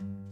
you